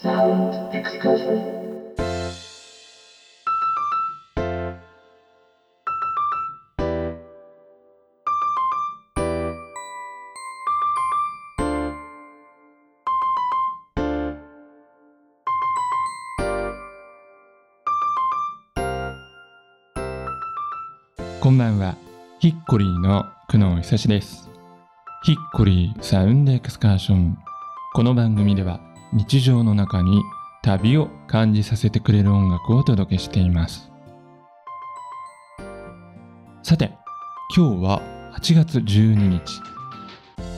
Sound excursion. こんばんは。ヒッコリーの久野久志です。ヒッコリーサウンドエクスカーション。この番組では日常の中に旅を感じさせてくれる音楽をお届けしています。さて、今日は8月12日。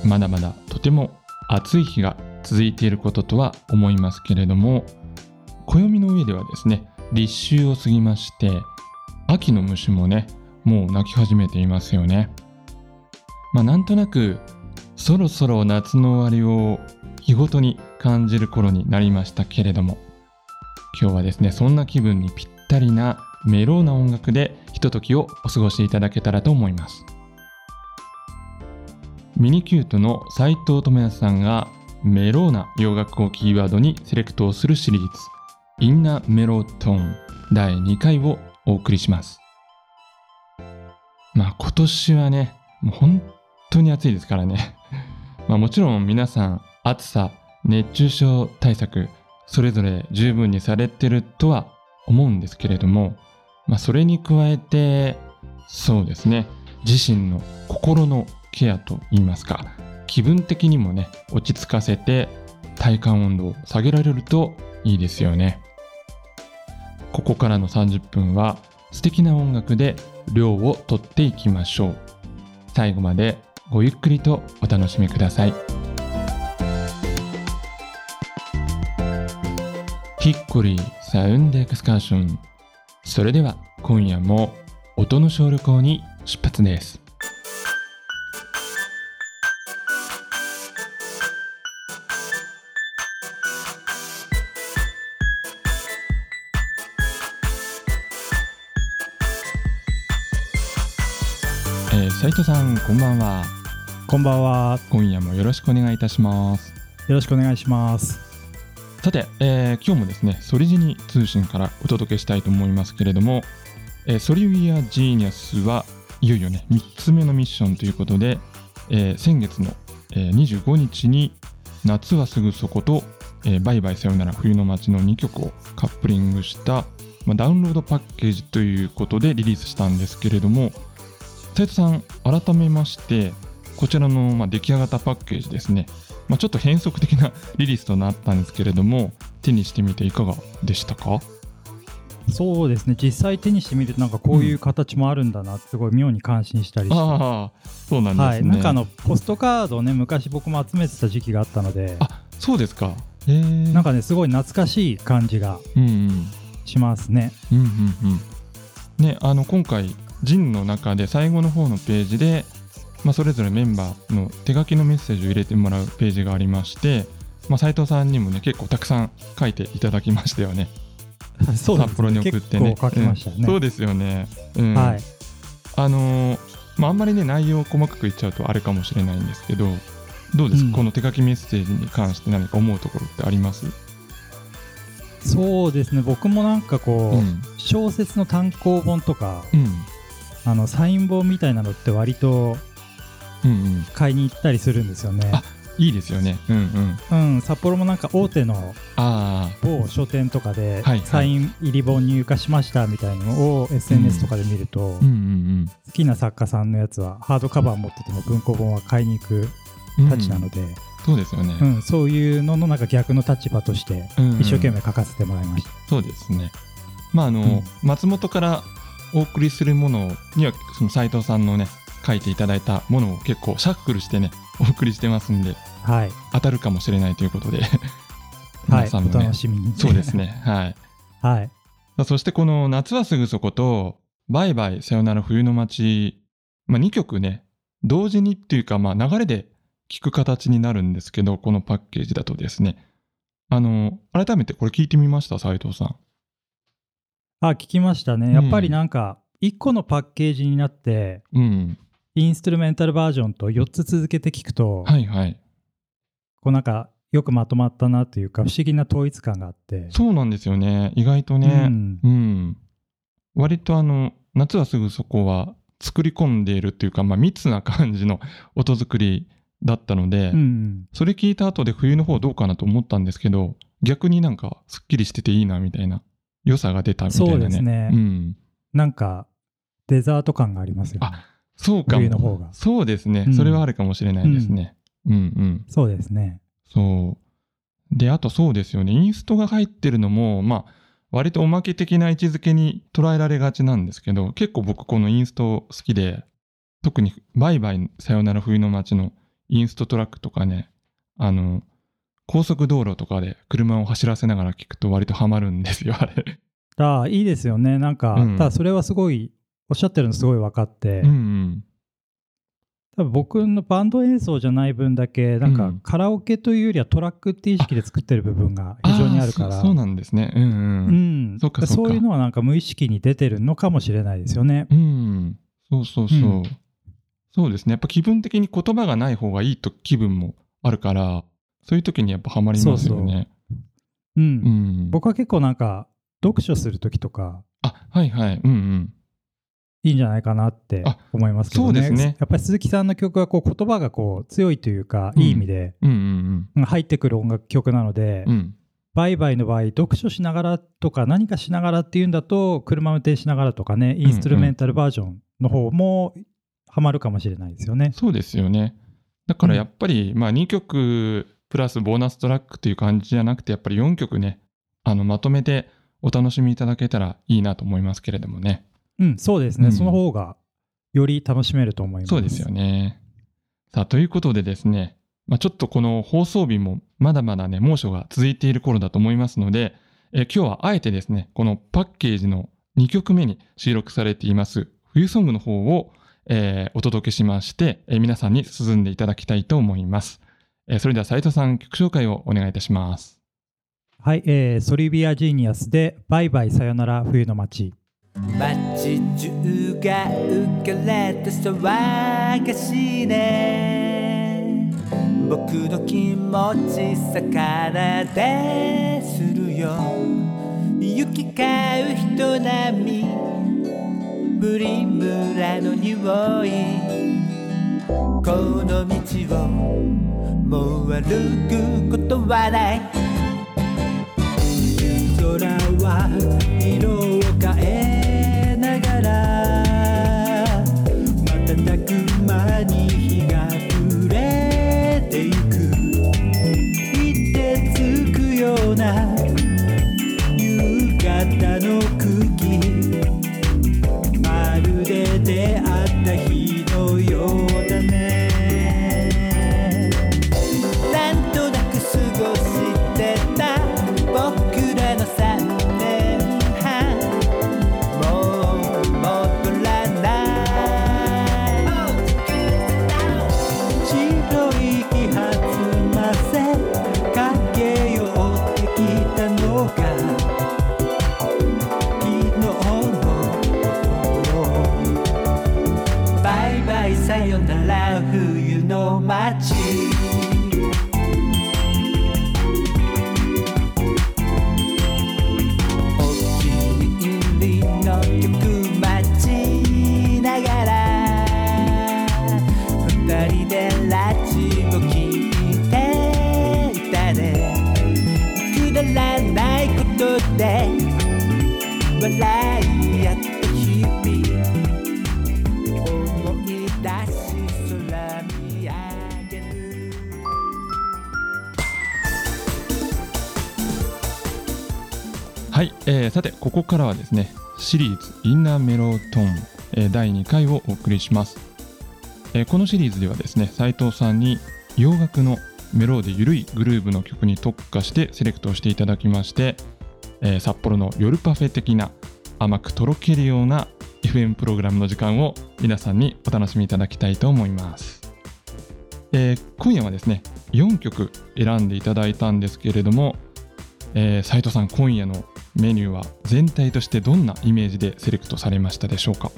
まだまだとても暑い日が続いていることとは思いますけれども、暦の上ではですね、立秋を過ぎまして、秋の虫もね、もう鳴き始めていますよね。まあなんとなくそろそろ夏の終わりを日ごとに感じる頃になりましたけれども今日はですねそんな気分にぴったりなメローな音楽でひとときをお過ごしいただけたらと思います。ミニキュートの斉藤智康さんがメローな洋楽をキーワードにセレクトをするシリーズインナーメロートーン第2回をお送りします。まあ今年はね、もう本当に暑いですからね。まあもちろん皆さん暑さ、熱中症対策、それぞれ十分にされてるとは思うんですけれども、まあそれに加えて、そうですね、自身の心のケアといいますか、気分的にもね、落ち着かせて体感温度を下げられるといいですよね。ここからの30分は素敵な音楽で量をとっていきましょう。最後までごゆっくりとお楽しみください。ヒッコリーサウンドエクスカーションそれでは今夜も音の小旅行に出発ですえー、斉藤さんこんばんはこんばんは。今夜もよろしくお願いいたしますよろしくお願いします。さて、えー今日もですね、ソリジニ通信からお届けしたいと思いますけれども、えーソリウィア・ジーニアスはいよいよね、3つ目のミッションということで、えー先月の、えー25日に夏はすぐそこと、えーバイバイさよなら冬の街の2曲をカップリングした、まあ、ダウンロードパッケージということでリリースしたんですけれども、斉藤さん、改めまして、こちらの、まあ、出来上がったパッケージですね、まあ、ちょっと変則的な リリースとなったんですけれども手にしてみていかがでしたか？そうですね。実際手にしてみるとなんかこういう形もあるんだなってすごい妙に感心したりして。ああそうなんですね、はい。なんかあのポストカードをね昔僕も集めてた時期があったので、あそうですかへえなんかねすごい懐かしい感じがうんうんしますね。うんうんうんねあの今回ジンの中で最後の方のページで、まあ、それぞれメンバーの手書きのメッセージを入れてもらうページがありまして、まあ、斉藤さんにもね結構たくさん書いていただきましたよね。そうです札幌に送ってね。結構書きましたね。うん。そうですよね、うん。はい。あのーまあ、あんまりね内容を細かく言っちゃうとあれかもしれないんですけどどうですか、うん。この手書きメッセージに関して何か思うところってあります？そうですね。僕もなんかこう、うん。小説の単行本とかうん。あのサイン本みたいなのって割とうんうん。買いに行ったりするんですよね。あいいですよね。うんうん。うん、札幌もなんか大手のあ某書店とかではいサイン入り本入荷しましたみたいなのを SNS とかで見ると、好きな作家さんのやつはハードカバー持ってても文庫本は買いに行くうんたちなので、そうですよね、うんそういうののなんか逆の立場としてうんうん。一生懸命書かせてもらいました。そうですね。まああの、うん。松本からお送りするものにはその斉藤さんのね書いていただいたものを結構シャッフルしてね お送りしてますんではい、当たるかもしれないということで はい、皆さんもねお楽しみに。そうです。ね はいはい、そしてこの「夏はすぐそこと「バイバイさよなら冬の街」まあ、2曲ね同時にっていうかまあ流れで聴く形になるんですけどこのパッケージだとですねあの改めてこれ聞いてみました斉藤さん。あ聞きましたね。やっぱりなんか1個のパッケージになってうんインストゥルメンタルバージョンと4つ続けて聞くと、はいはい。こうなんかよくまとまったなというか不思議な統一感があって。そうなんですよね。意外とうねん。うん、割とあの夏はすぐそこは作り込んでいるっていうか、まあ、密な感じの音作りだったので、うん。それ聞いた後で冬の方どうかなと思ったんですけど逆になんかすっきりしてていいなみたいな良さが出たみたいなね。そうですね。うん、なんかデザート感がありますよね。あそうかの方が。そうですね、うん。それはあるかもしれないですね、うん、うんそうですね。そう。であとそうですよね。インストが入ってるのもまあ割とおまけ的な位置づけに捉えられがちなんですけど結構僕このインスト好きで特に「バイバイさよなら冬の街」のインストトラックとかねあの高速道路とかで車を走らせながら聴くと割とハマるんですよあれ。ああいいですよね。なんか、うん。ただそれはすごいおっしゃってるのすごい分かって、うんうん。多分僕のバンド演奏じゃない分だけなんかうん。カラオケというよりはトラックって意識で作ってる部分が非常にあるから。ーそそうなんですね。うんううん。んそういうのはなんか無意識に出てるのかもしれないですよね。うん、そうそうそう、うん。そうですね。やっぱ気分的に言葉がない方がいいと気分もあるからそういう時にやっぱハマりますよね。うん。うん。僕は結構なんか読書する時とか。あはいはい。うんうんいいんじゃないかなってあ思いますけどね。そうですね。やっぱり鈴木さんの曲はこう言葉がこう強いというか、うん。いい意味で入ってくる音楽曲なので、バイバイの場合読書しながらとか何かしながらっていうんだと車運転しながらとかねインストゥルメンタルバージョンの方もハマるかもしれないですよね。そうですよね。だからやっぱり、まあ2曲プラスボーナストラックという感じじゃなくてやっぱり4曲ねあのまとめてお楽しみいただけたらいいなと思いますけれどもねうん、そうですね、うんその方がより楽しめると思います。そうですよね。さあ、ということでですね、まあ、ちょっとこの放送日もまだまだね、猛暑が続いている頃だと思いますので、え今日はあえてですね、このパッケージの2曲目に収録されています冬ソングの方を、えーお届けしまして、えー皆さんに進んでいただきたいと思います。えーそれでは斉藤さん、曲紹介をお願いいたします。はい、えーソリビア・ジーニアスでバイバイさよなら冬の街。街中が浮かれて騒がしいね。僕の気持ち魚でするよ。行き交う人並み。プリムラの匂い。この道をもう歩くことはない。空は色を変えからはですねシリーズ「インナーメロトン」え第2回をお送りします、えこのシリーズではですね斉藤さんに洋楽のメローで緩いグルーヴの曲に特化してセレクトしていただきまして、え札幌の夜パフェ的な甘くとろけるような FM プログラムの時間を皆さんにお楽しみいただきたいと思います、えー今夜はですね4曲選んでいただいたんですけれども、えー斉藤さん今夜のメニューは全体としてどんなイメージでセレクトされましたでしょうか？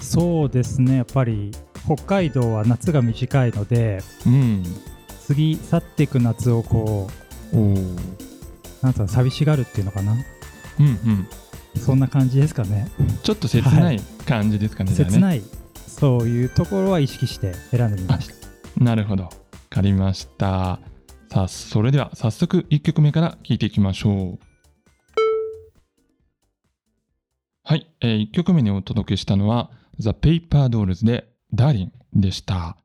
そうですねやっぱり北海道は夏が短いのでうん過ぎ去っていく夏をこおお。うなんつうの寂しがるっていうのかな？うんうん。そんな感じですかねちょっと切ない感じですかね。じゃあね切ないそういうところは意識して選んでみましたなるほど。わかりました。さあ、それでは早速1曲目から聴いていきましょう。はい、え1曲目にお届けしたのは The Paper Dolls で Darling でした。は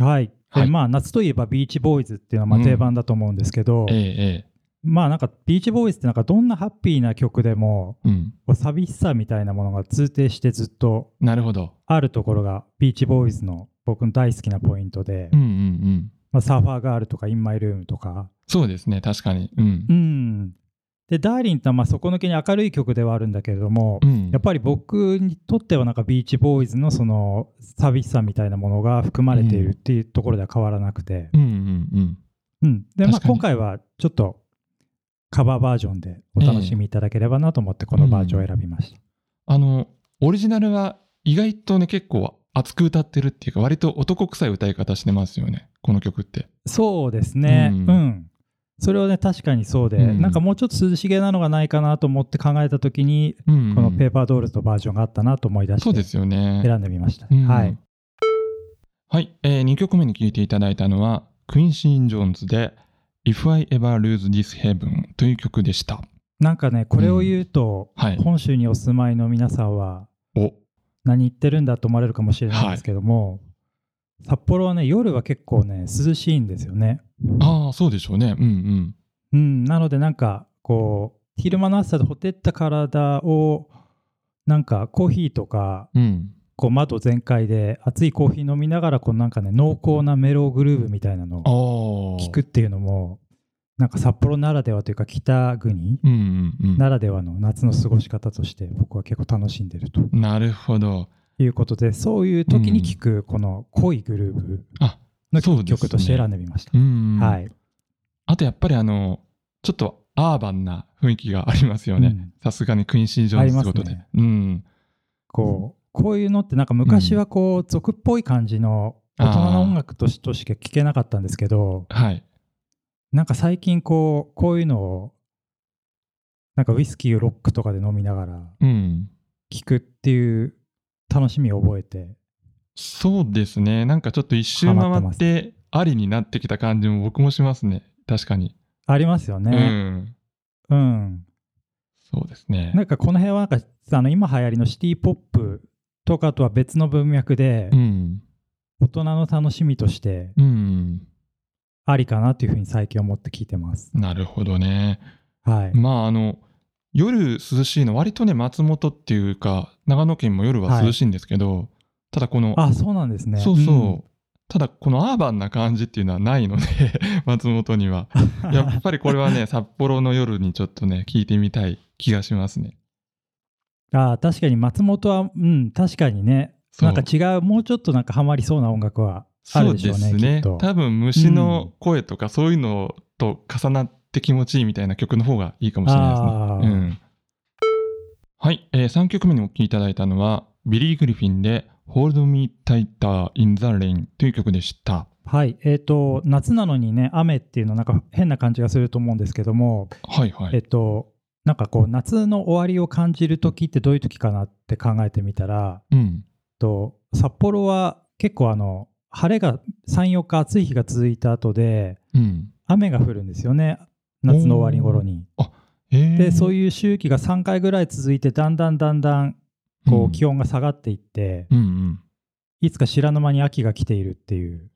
い、はいでまあ夏といえばビーチボーイズっていうのはまあ定番だと思うんですけど、えええまあなんかビーチボーイズってなんかどんなハッピーな曲でもえうん。寂しさみたいなものが通底してずっとなるほど。あるところがビーチボーイズの僕の大好きなポイントで、うんうんうん。まあ、サーファーガールとかインマイルームとかそうですね、確かに。うんう。んでダーリンってまあ底抜けに明るい曲ではあるんだけれども、うん、やっぱり僕にとってはなんかビーチボーイズのその寂しさみたいなものが含まれているっていうところでは変わらなくて、うんうんうん。うん、でまあ今回はちょっとカバーバージョンでお楽しみいただければなと思ってこのバージョンを選びました。あの、オリジナルは意外とね、結構熱く歌ってるっていうか、割と男臭い歌い方してますよね、この曲って。そうですね、ううんんそれはね確かにそうで、うんなんかもうちょっと涼しげなのがないかなと思って考えた時に、うんうんこのペーパードールズのバージョンがあったなと思い出してそうですよね。選んでみました。うんはい。はい、え2曲目に聴いていただいたのは、クインシーン・ジョーンズで If I Ever Lose This Heaven という曲でした。なんかねこれを言うと、はい。本州にお住まいの皆さんはお、何言ってるんだと思われるかもしれないんですけども、札幌はね夜は結構ね涼しいんですよね。ああ、そうでしょうね。うんうん。うん、なのでなんかこう昼間の暑さでほてった体をなんかコーヒーとかうん。こう窓全開で熱いコーヒー飲みながらこうなんかね濃厚なメローグルーヴみたいなの。を聞くっていうのもなんか札幌ならではというか北国ならではの夏の過ごし方として僕は結構楽しんでるとうん。なるほど。いうことでそういう時に聞くこの濃いグルーヴあ、の曲として選んでみました。うんうん。はい。あとやっぱりあの、ちょっとアーバンな雰囲気がありますよねうん。さすがにクインシー・ジョーンズってことで。ありますうん。こうこういうのってなんか昔はこう俗っぽい感じの大人の音楽としとしか聴けなかったんですけどはい。なんか最近こうこういうのをなんかウイスキーをロックとかで飲みながらうん。聴くっていう楽しみを覚えてそうですね。なんかちょっと一周回ってありになってきた感じも僕もしますね。確かに。ありますようね。ん。うん。そうですね。なんかこの辺はなんかあの今流行りのシティポップとかとは別の文脈でうん。大人の楽しみとしてうん。ありかなというふうに最近思って聞いてます。なるほどね。はい。まああの、夜涼しいの、割とね、松本っていうか、長野県も夜は涼しいんですけど、ただこの、あ、そうなんですね。そうそう、んただこのアーバンな感じっていうのはないので、松本には。やっぱりこれはね、札幌の夜にちょっとね、聞いてみたい気がしますね。あ確かに松本は、うん、確かにね、そうなんか違う、もうちょっとなんかハマりそうな音楽はあそうるでしょうね、ですねきっと。多分虫の声とかそういうのと重なって気持ちいいみたいな曲の方がいいかもしれないですね。うん、はい、え3曲目にお聴きいただいたのはビリー・グリフィンで Hold Me Tighter in the Rain という曲でした。はい、えっ、と、夏なのにね、雨っていうのなんか変な感じがすると思うんですけども、えっ、はいはい。と、なんかこう、夏の終わりを感じる時ってどういう時かなって考えてみたら、うん。と札幌は結構あの、晴れが3、4日暑い日が続いた後で、うん。雨が降るんですよね、夏の終わり頃に。えで、そういう、周期が3回ぐらい続いて、だんだんだんだんこううん気温が下がっていって、うんいつか知らぬ間に秋が来ているっていう、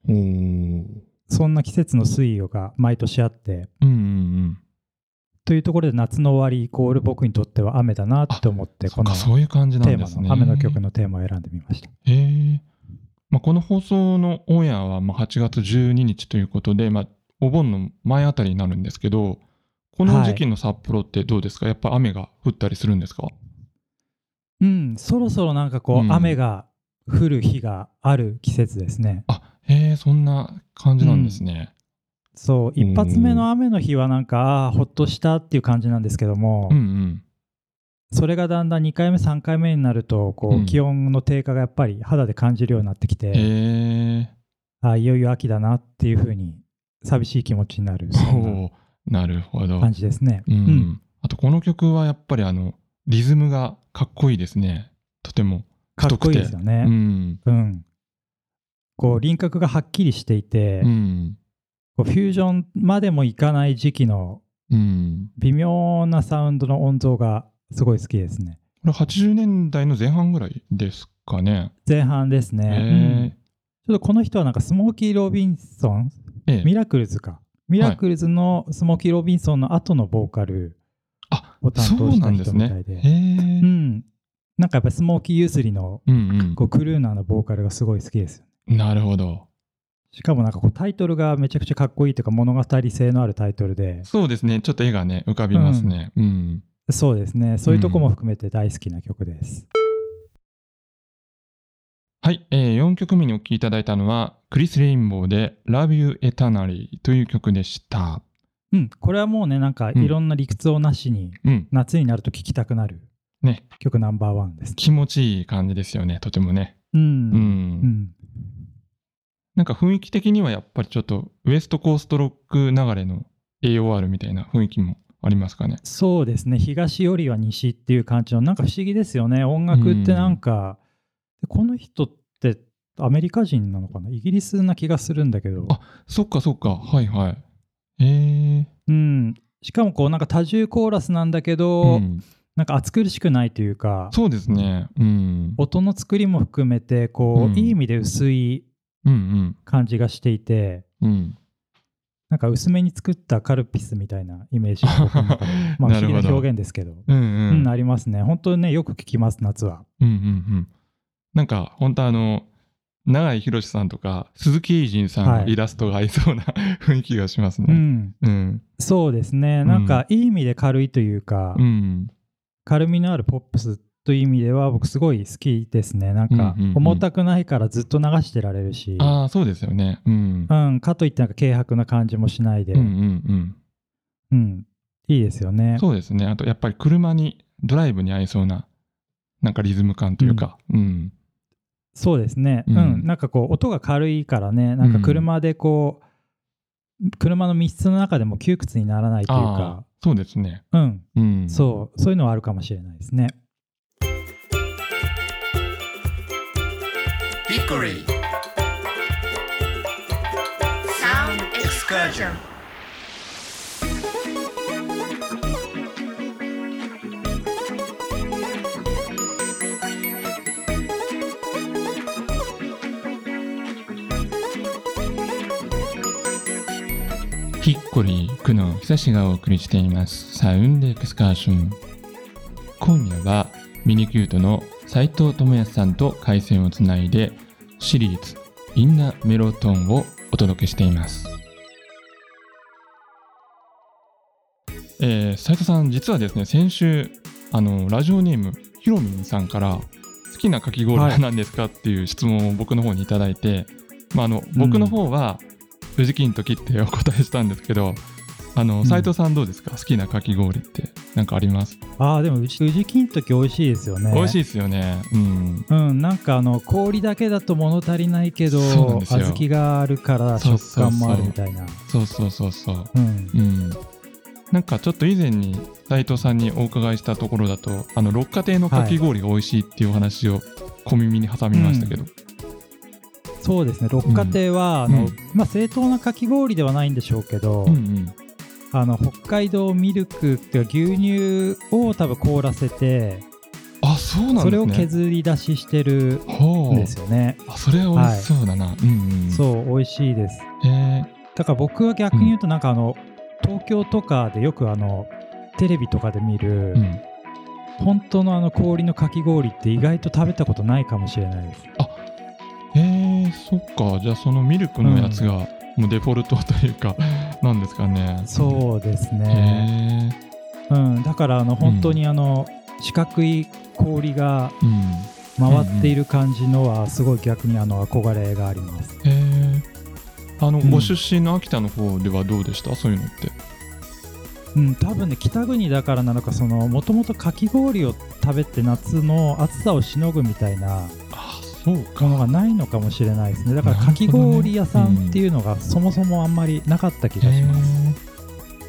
そんな季節の推移が毎年あって、うんうんうん。というところで夏の終わりイコール僕にとっては雨だなって思って、このテーマ。の雨の曲のテーマを選んでみました。まあ、この放送のオンエアはまあ8月12日ということで、まあ、お盆の前あたりになるんですけど、この時期の札幌ってどうですか、やっぱ雨が降ったりするんですか？うん、そろそろなんかこう、うん雨が降る日がある季節ですね。あへえ、そんな感じなんですね。そう、一発目の雨の日はなんか、ああー、ほっとしたっていう感じなんですけども、うんうん。それがだんだん2回目、3回目になると、こうんう、気温の低下がやっぱり肌で感じるようになってきて、へえ。ああ、いよいよ秋だなっていうふうに寂しい気持ちになるそんなるほど。感じですね。うん。あとこの曲はやっぱりあの、リズムがかっこいいですね。とても。かっこいいですようね。ん。うん。こう輪郭がはっきりしていて、うん。こうフュージョンまでもいかない時期のうん。微妙なサウンドの音像がすごい好きですね。これ80年代の前半ぐらいですかね。前半ですね。へうんちょっとこの人はなんかスモーキー・ロビンソン、ええ。ミラクルズか。ミラクルズのスモーキー・ロビンソンの後のボーカルあ、を担当したなんですね人みたい。で。へえう。ん。なんかやっぱりスモーキー・ユースリのうんこうクルーナーのボーカルがすごい好きです。うん。なるほど。しかもなんかこうタイトルがめちゃくちゃかっこいいというか物語性のあるタイトルで、そうですね。ちょっと絵がね、浮かびますね。うん。そうですね。そういうとこも含めて大好きな曲です。はい、えー、4曲目にお聴きいただいたのは、クリス・レインボーで Love You Eternally という曲でした。うん。これはもうね、なんかうんいろんな理屈をなしにうん。夏になると聴きたくなるね、曲ナンバーワンです。気持ちいい感じですよね、とてもね。うん。うん。うん。なんか雰囲気的にはやっぱりちょっとウエストコーストロック流れの AOR みたいな雰囲気もありますかね。そうですね。東よりは西っていう感じの、なんか不思議ですよね。音楽ってなんか、でこの人ってアメリカ人なのかな？イギリスな気がするんだけど。あそっかそっか、はいはい。えー。うん。しかもこうなんか多重コーラスなんだけど、うん、なんか暑苦しくないというか、そうですね。うん。音の作りも含めて、こう、うんいい意味で薄いうん感じがしていて、うん。うん。なんか薄めに作ったカルピスみたいなイメージ まあ不思議な表現ですけど、うんう。うんん、ありますね。本当にね、よく聞きます、夏は。うんうんうん。なんか本当あの、永井博さんとか鈴木英人さんのイラストが合いそうな、雰囲気がしますね。うん。うん。そうですね。なんかいい意味で軽いというか、うん。軽みのあるポップスという意味では僕すごい好きですね。なんかうんうんうん重たくないからずっと流してられるし、ああ、そうですよね。うん。うん、かといってなんか軽薄な感じもしないで、うんうんうん。うん、いいですよね。そうですね。あとやっぱり車に、ドライブに合いそうな、なんかリズム感というか。うん。そうですね。ううんん、なんかこう音が軽いからね、なんか車でこう、車の密室の中でも窮屈にならないというあかあ、、そうですね。うん、うん。そう、そういうのはあるかもしれないですね。Hickory Sound Excursion ヒッコリー、久野久志がお送りしています。サウンドエクスカーション。今夜はミニキュートの斉藤智康さんと回線をつないでシリーズインナメロトーンをお届けしています。えー、斉藤さん、実はですね、先週、あの、ラジオネーム、ひろみんさんから、好きなかき氷は何ですかっていう質問を僕の方にいただいて、まあ、あの、僕の方は、宇治金時ってお答えしたんですけど、あの、ん斉藤さんどうですか？好きなかき氷ってなんかあります、ああ、でも宇治宇治金時美味しいですよね。美味しいですよね。うん。うん、なんかあの氷だけだと物足りないけど小豆があるから食感もあるみたいなそうそうそうそう。うんうん。なんかちょっと以前に斉藤さんにお伺いしたところだと、あの、六花亭のかき氷が美味しいっていうお話を小耳に挟みましたけど。そうですね六花亭は、あのうんまあ、正当なかき氷ではないんでしょうけど、うんうん。あの北海道ミルクっていうか牛乳を多分凍らせてあ、そうなんですね。それを削り出ししてるんですよね、あ、それは美味しそうだな。うんうん。そう美味しいですへえだから僕は逆に言うとなんかあの、東京とかでよくあのテレビとかで見る、うん。本当のあの氷のかき氷って意外と食べたことないかもしれないです。へえそっか。じゃあそのミルクのやつが、もうデフォルトというか、なんですかね。そうですね。うん、だからあの本当にあの、四角い氷がうん。回っている感じのはすごい逆にあの憧れがあります。へえあの、うんご出身の秋田の方ではどうでした？そういうのって。うん、多分ね北国だからなのかそのもともとかき氷を食べて夏の暑さをしのぐみたいなものがないのかもしれないですね。だからかき氷屋さんっていうのがそもそもあんまりなかった気がします、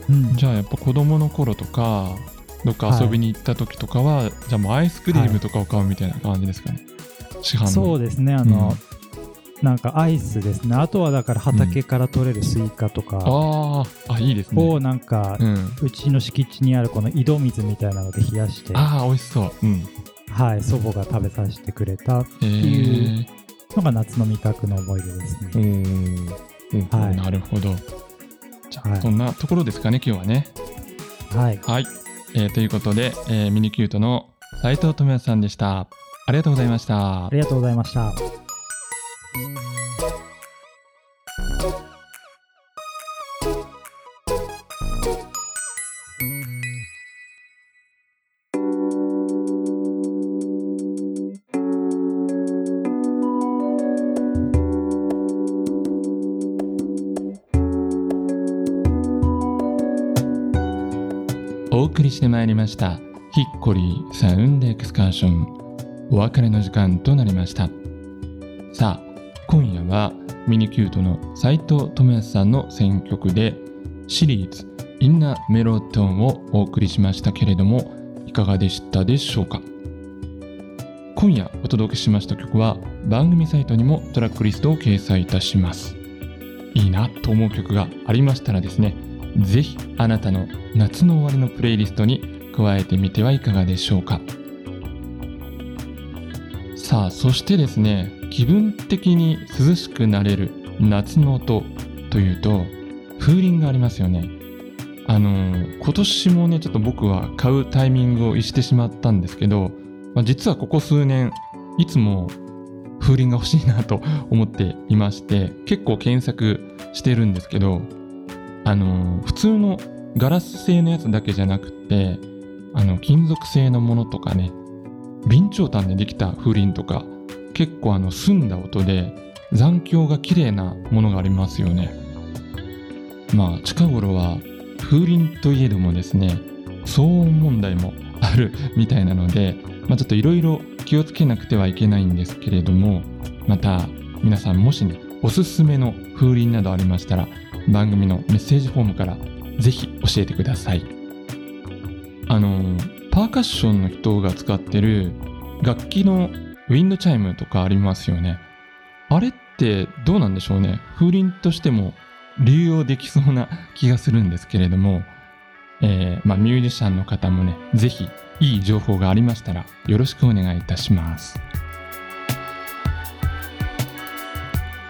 うん。じゃあやっぱ子供の頃とかどっか遊びに行った時とかは、じゃあもうアイスクリームとかを買うみたいな感じですかね、市販の。そうですねあの、なんかアイスですね。あとはだから畑から取れるスイカとか。あーあいいですね。をなんか、うん、うちの敷地にあるこの井戸水みたいなので冷やして、ああ美味しそう、うん、はい、祖母が食べさせてくれたへえのが夏の味覚の思い出ですおね。ー。はい。なるほど。じゃあ、はいそんなところですかね今日はね。はい、はい、えーということで、えーミニキュートの斉藤智也さんでした。ありがとうございました。ありがとうございました。ました。ヒッコリーサウンドエクスカーション。お別れの時間となりました。さあ今夜はミニキュートの斉藤智康さんの選曲でシリーズインナーメロトーンをお送りしましたけれどもいかがでしたでしょうか？今夜お届けしました曲は番組サイトにもトラックリストを掲載いたします。いいなと思う曲がありましたらですねぜひあなたの夏の終わりのプレイリストに加えてみてはいかがでしょうか。さあそしてですね気分的に涼しくなれる夏の音というと風鈴がありますよね。あのー今年もねちょっと僕は買うタイミングを逸してしまったんですけど、まあ、実はここ数年いつも風鈴が欲しいなと思っていまして結構検索してるんですけどあの普通のガラス製のやつだけじゃなくてあの金属製のものとかね備長炭でできた風鈴とか結構あの澄んだ音で残響が綺麗なものがありますよね。まあ近頃は風鈴といえどもですね騒音問題も あるみたいなので、まあ、ちょっといろいろ気をつけなくてはいけないんですけれどもまた皆さんもしねおすすめの風鈴などありましたら番組のメッセージフォームからぜひ教えてください。あのパーカッションの人が使ってる楽器のウィンドチャイムとかありますよね。あれってどうなんでしょうね。風鈴としても流用できそうな気がするんですけれども、えーまあ、ミュージシャンの方もねぜひいい情報がありましたらよろしくお願いいたします。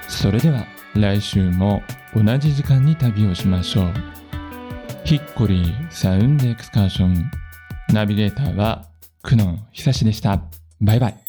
それでは来週も同じ時間に旅をしましょう。ヒッコリーサウンドエクスカーション。ナビゲーターは久野久志でした。バイバイ。